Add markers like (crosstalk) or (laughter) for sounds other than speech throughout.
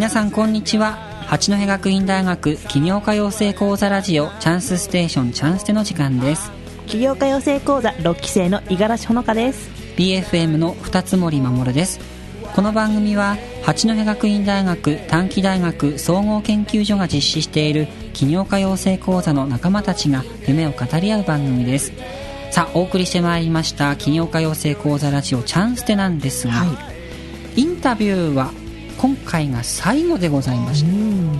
皆さんこんにちは。八戸学院大学起業家養成講座ラジオチャンスステーションチャンステの時間です。起業家養成講座6期生の五十嵐ほのかです。BFM の二つ森守です。この番組は八戸学院大学短期大学総合研究所が実施している起業家養成講座の仲間たちが夢を語り合う番組です。さあお送りしてまいりました起業家養成講座ラジオチャンステなんですが、インタビューは今回が最後でございまして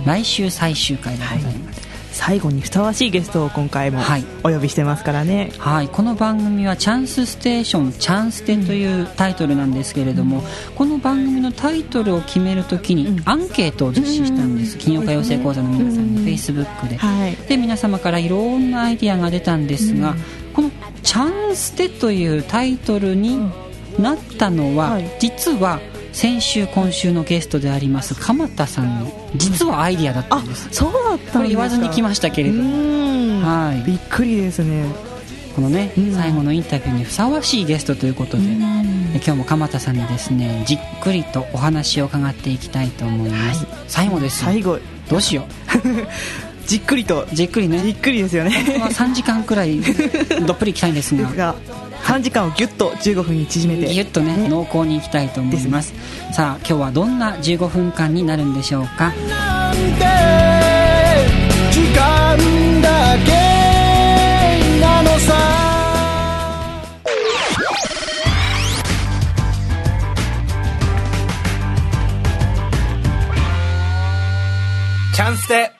来週最終回でございます、最後にふさわしいゲストを今回もはい。お呼びしてますからね、はい、この番組は「チャンスステーションチャンステ」というタイトルなんですけれども、この番組のタイトルを決めるときにアンケートを実施したんです、起業家養成講座の皆さんに Facebook で、はい。で皆様からいろんなアイディアが出たんですが、この「チャンステ」というタイトルになったのは、はい。実は先週今週のゲストであります鎌田さんの実はアイディアだったあんです、そうだった言わずに来ましたけれうどはい。びっくりですね。このね、うん。最後のインタビューにふさわしいゲストということで、今日も鎌田さんにですねじっくりとお話を伺っていきたいと思います、最後ですよ。最後。どうしよ (laughs) じっくりと。うじっくりじねっくりですよね。まあ3時間くらいどっぷりいきたいんですが (laughs) 3時間をギュッと15分に縮めて。ぎゅっとね濃厚にいきたいと思います。さあ今日はどんな15分間になるんでしょうか？なんて時間だけなのさ。チャンスで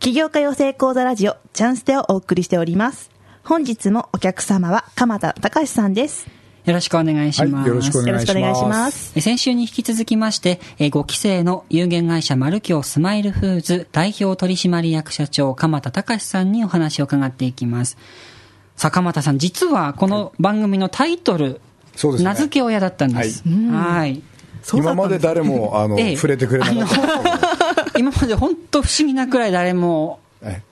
起業家養成講座ラジオチャンステをお送りしております本日もお客様は鎌田隆さんです。よろしくお願いします、はいよろしくお願いします。え先週に引き続きまして、え5期生の有限会社マルキョウスマイルフーズ代表取締役社長鎌田隆さんにお話を伺っていきます。さあ、鎌田さん、実はこの番組のタイトル、そうですね。名付け親だったんです。はい。今まで誰もあの、ええ。触れてくれなかった。(laughs) 今まで本当不思議なくらい誰も、え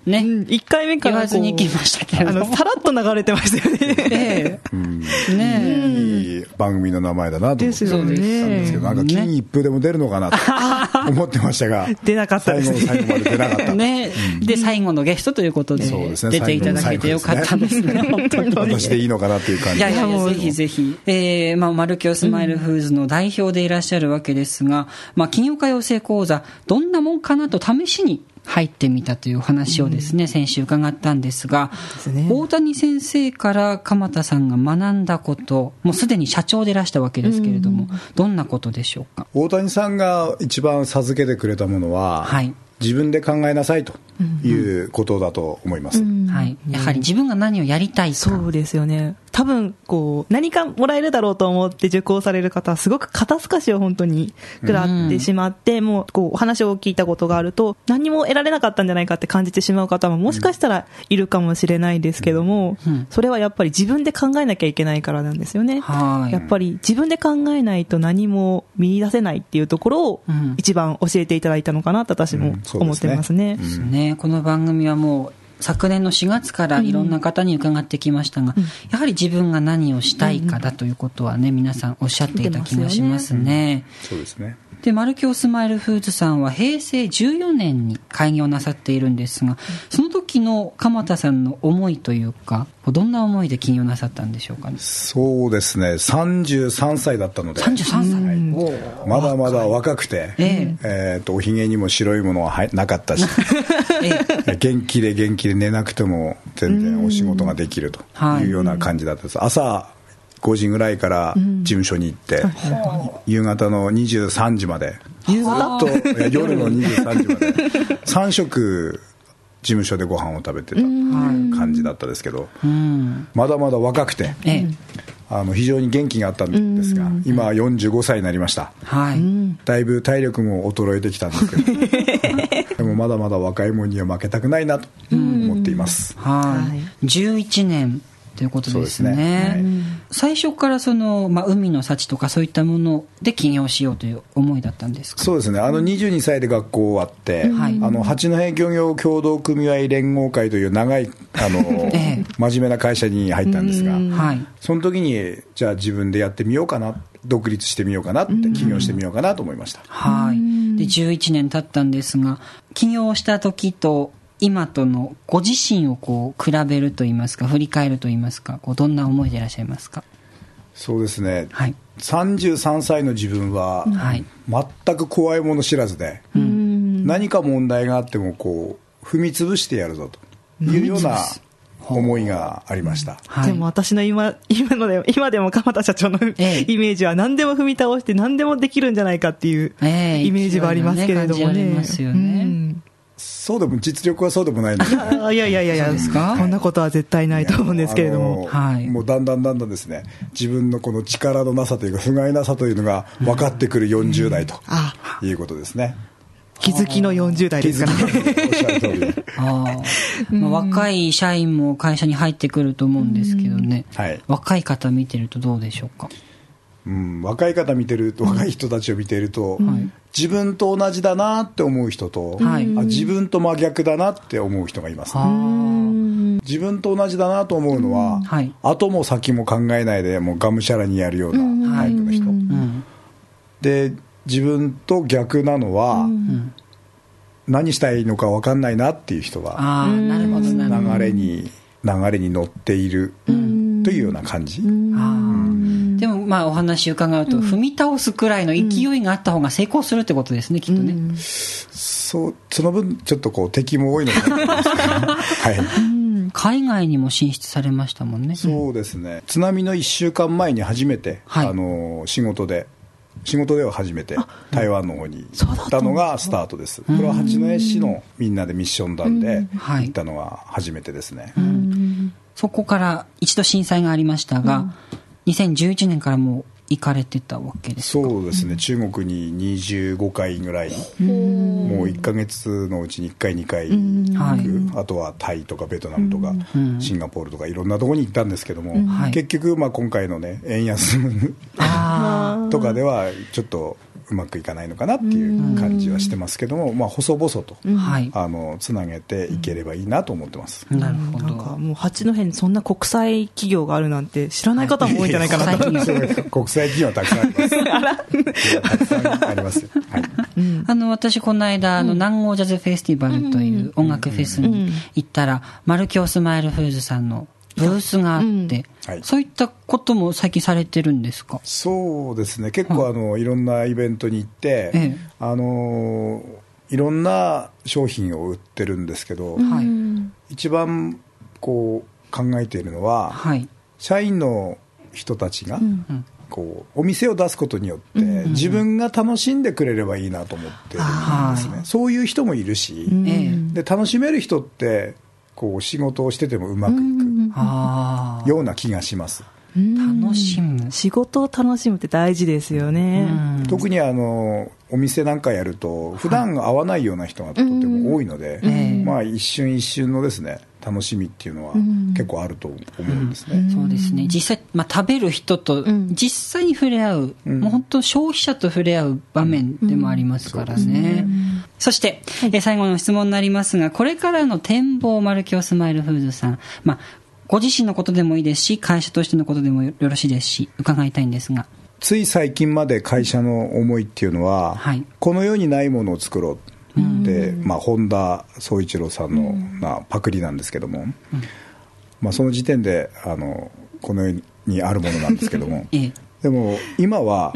ね、1回目からさらっと流れてましたよね。(laughs) いい番組の名前だなと思ってですよたんですけね。どなんか金一封でも出るのかなと思ってましたが出なかったですね。最後まで出なかった、ね、で、最後のゲストということで、出ていただけてよかったですね、本当に。私でいいのかなっていう感じ。いやいやぜひぜひ。えー、まあ、マルキョスマイルフーズの代表でいらっしゃるわけですが、まあ、起業家養成講座、どんなもんかなと試しに入ってみたというお話をですね、先週伺ったんですが、すね。大谷先生から鎌田さんが学んだこと、もうすでに社長でいらしたわけですけれども、どんなことでしょうか？大谷さんが一番授けてくれたものは、はい自分で考えなさいということだと思います、はい。やはり自分が何をやりたいか。そうですよね。多分、こう、何かもらえるだろうと思って受講される方は、すごく肩透かしを本当に食らってしまって、もう、こう、お話を聞いたことがあると、何も得られなかったんじゃないかって感じてしまう方も、もしかしたらいるかもしれないですけども、うん。それはやっぱり自分で考えなきゃいけないからなんですよね。はい。やっぱり自分で考えないと何も見出せないっていうところをうん、一番教えていただいたのかなと私も思っですねてますね。ですね。この番組はもう、昨年の4月からいろんな方に伺ってきましたが、やはり自分が何をしたいかだということはね、皆さんおっしゃっていた気がしますね。そうですね。で、マルキョウスマイルフーズさんは平成14年に開業なさっているんですが、その時の鎌田さんの思いというか、どんな思いで起業なさったんでしょうかね？そうですね。33歳だったので。33歳。おー。まだまだ若くて、ええ。ーとおひげにも白いものははいなかったし (laughs) え元気で元気で寝なくても全然お仕事ができるとい。うような感じだったです、朝5時ぐらいから事務所に行って、夕方の23時まで。夕方？ずっと夜の23時まで。3食事務所でご飯を食べてた感じだったですけど、うん。まだまだ若くてええ。あの非常に元気があったんですが、今は45歳になりましたはい。だいぶ体力も衰えてきたんですけどでもまだまだ若い者には負けたくないなと思っています、はい。11年ということですね。そうですね。はい。最初からその、まあ、海の幸とかそういったもので起業しようという思いだったんですか？そうですね。あの22歳で学校終わって、はい。あの八戸漁業協同組合連合会という長いあの、(laughs) ええ。真面目な会社に入ったんですが、はい。その時にじゃあ自分でやってみようかな独立してみようかなって起業してみようかなと思いました、はい。で11年経ったんですが起業した時と今とのご自身をこう比べるといいますか振り返るといいますかこうどんな思いでいらっしゃいますか？そうですね、はい、33歳の自分は、はい。全く怖いもの知らずで、何か問題があってもこう踏み潰してやるぞというような思いがありました、はい。でも私の今今ので今でも鎌田社長のええ。イメージは何でも踏み倒して何でもできるんじゃないかっていうええイメージはありますけれどもね。勢いがねそうでも実力はそうでもないんですあいやいやいやいや、そうですか？こんなことは絶対ないと思うんですけれども。はい。もうだんだんだんだんですね自分のこの力のなさというか不甲斐なさというのが分かってくる40代とあ、いうことですね、気づきの40代気ですかづきらね。おっしゃる通り。(laughs) あー。まあ、若い社員も会社に入ってくると思うんですけどね、はい。若い方見てるとどうでしょうか？うん、若い方見てると若い人たちを見ていると、自分と同じだなって思う人と、はい。あ自分と真逆だなって思う人がいます、ね。自分と同じだなと思うのは、はい。後も先も考えないでもうがむしゃらにやるようなタイプの人、うん。で自分と逆なのは、何したいのか分かんないなっていう人がああなるほどなるほど。流れに流れに乗っているというような感じ、あまあお話伺うと、踏み倒すくらいの勢いがあった方が成功するってことですね、きっとね、そうその分ちょっとこう敵も多いのかなと思います。けどねはい海外にも進出されましたもんね。そうですね。津波の1週間前に初めて、はい。あの仕事で仕事では初めて台湾の方に行ったのがスタートです。これは八戸市のみんなでミッション団ではい。行ったのが初めてですね、そこから一度震災がありましたが、2011年からもう行かれてたわけですか？そうですね、中国に25回ぐらい、もう1か月のうちに1回、2回。行く、あとはタイとかベトナムとか、シンガポールとか、いろんなところに行ったんですけども、はい。結局、まあ、今回のね、円安あとかでは、ちょっとうまくいかないのかなっていう感じはしてますけども、まあ、細々と、あはい。あのつなげていければいいなと思ってます。なるほなんかどもう八戸にそんな国際企業があるなんて知らない方も多いんじゃないかなと。(laughs) 国際企業国際企業はたくさんあります。(laughs) たくさんあります。よ。はい。あの私この間、あの南郷ジャズフェスティバルという音楽フェスに行ったら、マルキョースマイルフーズさんのブースがあって、うん。はい。そういったことも最近されてるんですか？そうですね。結構あの、いろんなイベントに行って、ええ。あのいろんな商品を売ってるんですけど、はい、一番こう考えているのは、はい。社員の人たちが、こうお店を出すことによって、自分が楽しんでくれればいいなと思ってるんですね、そういう人もいるし、ええで楽しめる人ってこう仕事をしててもうまくいあくような気がします、あ楽しむ。仕事を楽しむって大事ですよね。特にあのお店なんかやると普段会わないような人がとても多いので、ええ。まあ、一瞬一瞬のですね楽しみっていうのは結構あると思うんですね、そうですね。実際、まあ、食べる人と実際に触れ合う、もう本当消費者と触れ合う場面でもありますからね、そして、え最後の質問になりますがこれからの展望マルキョスマイルフーズさん、まあ、ご自身のことでもいいですし会社としてのことでもよろしいですし伺いたいんですが。つい最近まで会社の思いっていうのは、はい。この世にないものを作ろうって、まあ、本田宗一郎さんの、まあ、パクリなんですけども、まあ、その時点であのこの世にあるものなんですけども。(laughs) ええ。でも今は、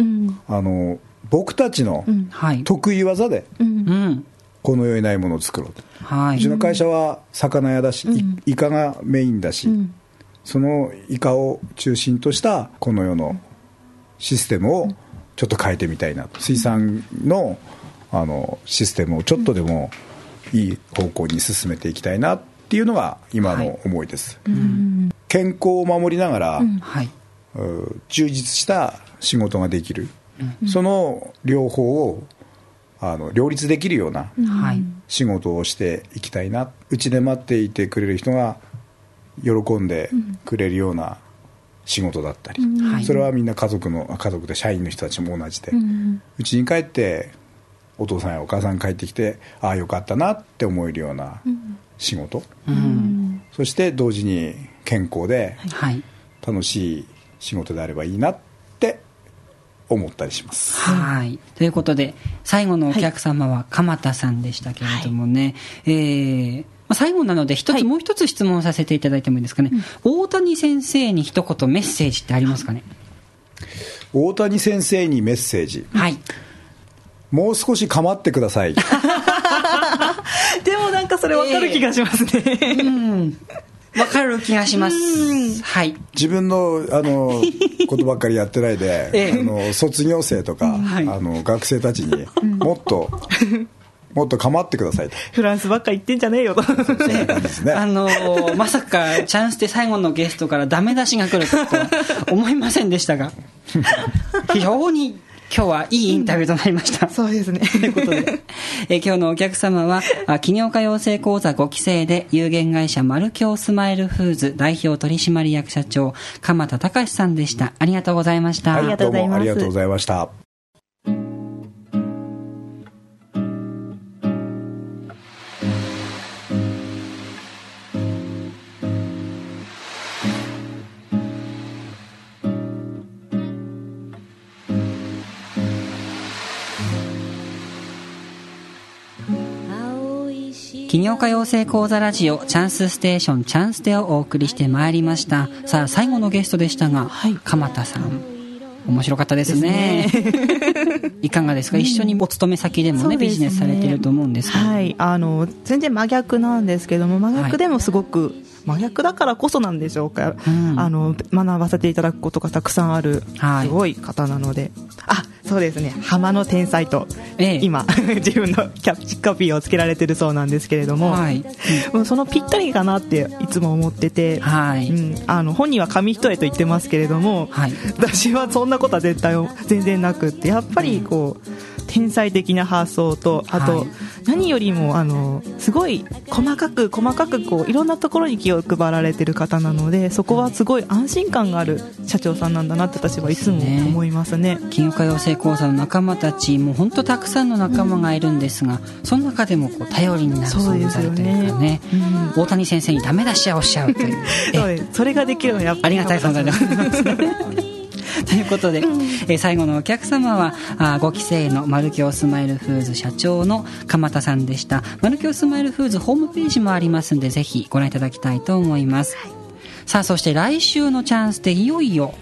あの僕たちのはい、得意技でうんこの世にないものを作ろうと、はい。うちの会社は魚屋だし、いイカがメインだし、そのイカを中心としたこの世のシステムをちょっと変えてみたいなと。水産のあのシステムをちょっとでもいい方向に進めていきたいなっていうのが今の思いです、健康を守りながら、はい、う充実した仕事ができる、その両方をあの両立できるようなはい。仕事をしていきたいな。うちで待っていてくれる人が喜んでくれるような仕事だったり、はい。それはみんな家族のあ家族で社員の人たちも同じで。うち、に帰ってお父さんやお母さん帰ってきてああよかったなって思えるような仕事、そして同時に健康ではい。楽しい仕事であればいいなって思ったりします。はい。ということで、最後のお客様は鎌田さんでしたけれどもね、えーまあ最後なので一つ、はい。もう一つ質問させていただいてもいいですかね、大谷先生に一言メッセージってありますかね、大谷先生にメッセージ。はい。もう少し構ってください。(laughs) (laughs) (laughs) でもなんかそれ分かる気がしますね。うん。わかる気がします。はい。自分のあの (laughs) ことばっかりやってないで、ええあの卒業生とか、はいあの学生たちにもっと、もっと構ってくださいとフランスばっか言ってんじゃねえよと。ねあのーまさかチャンスで最後のゲストからダメ出しが来るとは思いませんでしたが、(laughs) 非常に今日はいいインタビューとなりました。そうですね。ということで、(laughs) えー今日のお客様は、あ企業家養成講座5期生で有限会社マルキョウスマイルフーズ代表取締役社長、鎌田隆さんでした。ありがとうございました。ありがとうございますどうもありがとうございました企業家養成講座ラジオチャンスステーションチャンステをお送りしてまいりました。さあ最後のゲストでしたが、はい。鎌田さん。面白かったですね。(laughs) (laughs) いかがですか、一緒にお勤め先でもねね。ビジネスされてると思うんですけど、はい、あの全然真逆なんですけども真逆でもすごく、真逆だからこそなんでしょうか、うん。あの学ばせていただくことがたくさんある、はい。すごい方なので。あそうですね。浜の天才と、ええ。今 (laughs) 自分のキャッチコピーをつけられてるそうなんですけれども、はい、もうそのぴったりかなっていつも思ってて、はい。うん、あの本人は紙一重と言ってますけれども、はい。私はそんなことは絶対全然なくってやっぱりこう天才的な発想とあと、はい何よりもあのすごい細かく細かくこういろんなところに気を配られてる方なのでそこはすごい安心感がある社長さんなんだなって私はいつも思いますね。企業家養成講座の仲間たちもう本当たくさんの仲間がいるんですが、その中でもこう頼りになる存在というかね。ね。うん。大谷先生にダメ出しをおっしゃるという。(laughs) えそれができるのはやっぱりありがたい存在でございます。ね。(laughs) ということで、えー最後のお客様はあ5期生のマルキョウスマイルフーズ社長の鎌田さんでした。マルキョウスマイルフーズホームページもありますんでぜひご覧いただきたいと思います、さあそして来週のチャンスでいよいよ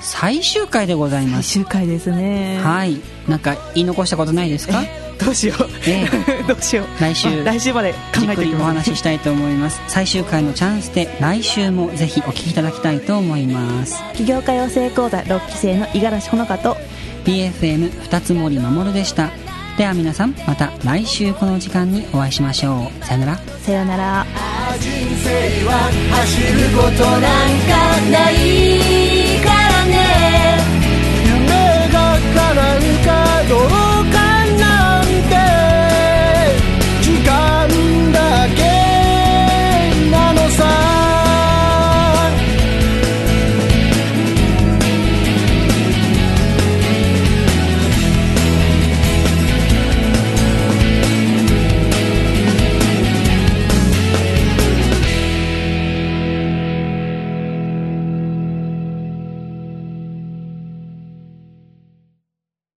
最終回でございます。最終回ですね。はい。なんか言い残したことないですか？どうしよう。え。どうしよう。来週。来週まで考じっくりおえていきます。話ししたいと思います。最終回のチャンスで来週もぜひお聞きいただきたいと思います。起業家養成講座6期生の五十嵐ほのかと。BFM 二つ森守でした。では皆さんまた来週この時間にお会いしましょう。さよなら。さようなら。人生は走ることなんかないからね。夢が叶うか